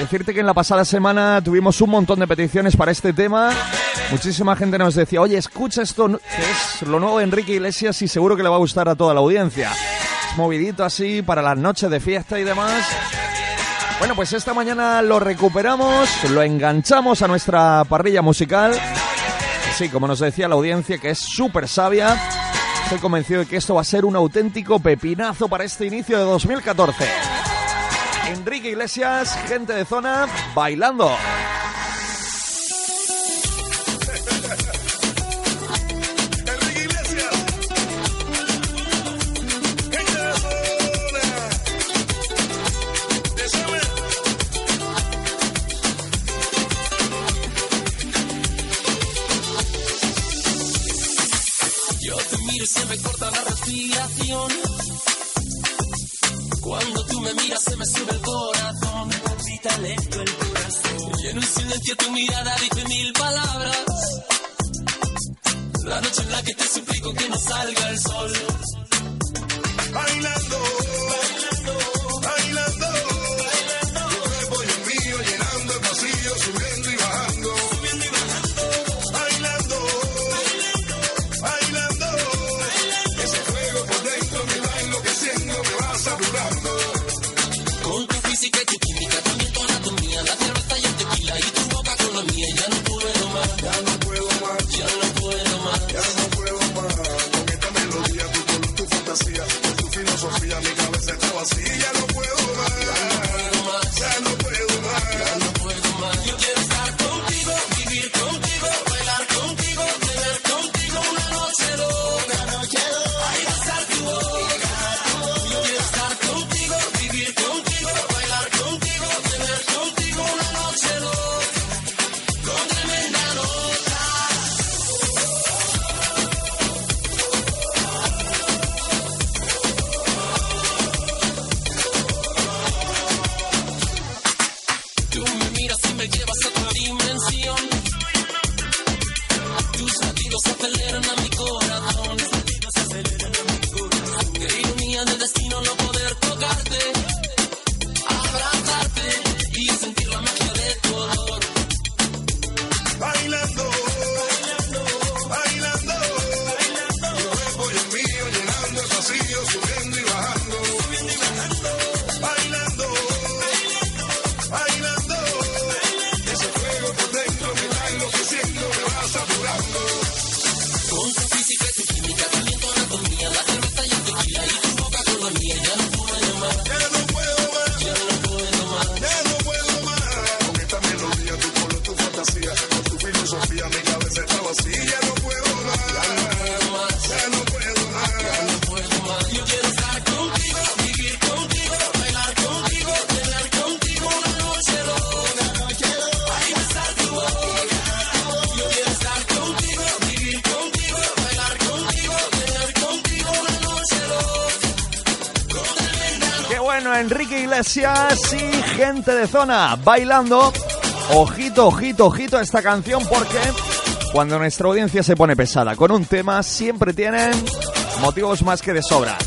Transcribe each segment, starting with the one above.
Decirte que en la pasada semana tuvimos un montón de peticiones para este tema. Muchísima gente nos decía, oye, escucha esto, que es lo nuevo de Enrique Iglesias y seguro que le va a gustar a toda la audiencia. Es movidito así para las noches de fiesta y demás. Bueno, pues esta mañana lo recuperamos, lo enganchamos a nuestra parrilla musical. Sí, como nos decía la audiencia, que es súper sabia. Estoy convencido de que esto va a ser un auténtico pepinazo para este inicio de 2014. Enrique Iglesias, gente de zona, bailando. Yo te miro y se me corta la respiración. Cuando tú me miras se me sube el corazón. Me palpita lento el corazón. Y en un silencio tu mirada dice mil palabras. La noche en la que te suplico que no salga el sol. Tú me miras y me llevas a otra dimensión. Tus latidos aceleran a mi corazón. Bueno, Enrique Iglesias y gente de zona bailando. Ojito, ojito, ojito a esta canción porque cuando nuestra audiencia se pone pesada con un tema siempre tienen motivos más que de sobra.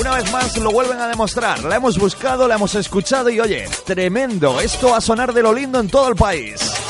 Una vez más lo vuelven a demostrar, la hemos buscado, la hemos escuchado y oye, tremendo, esto va a sonar de lo lindo en todo el país.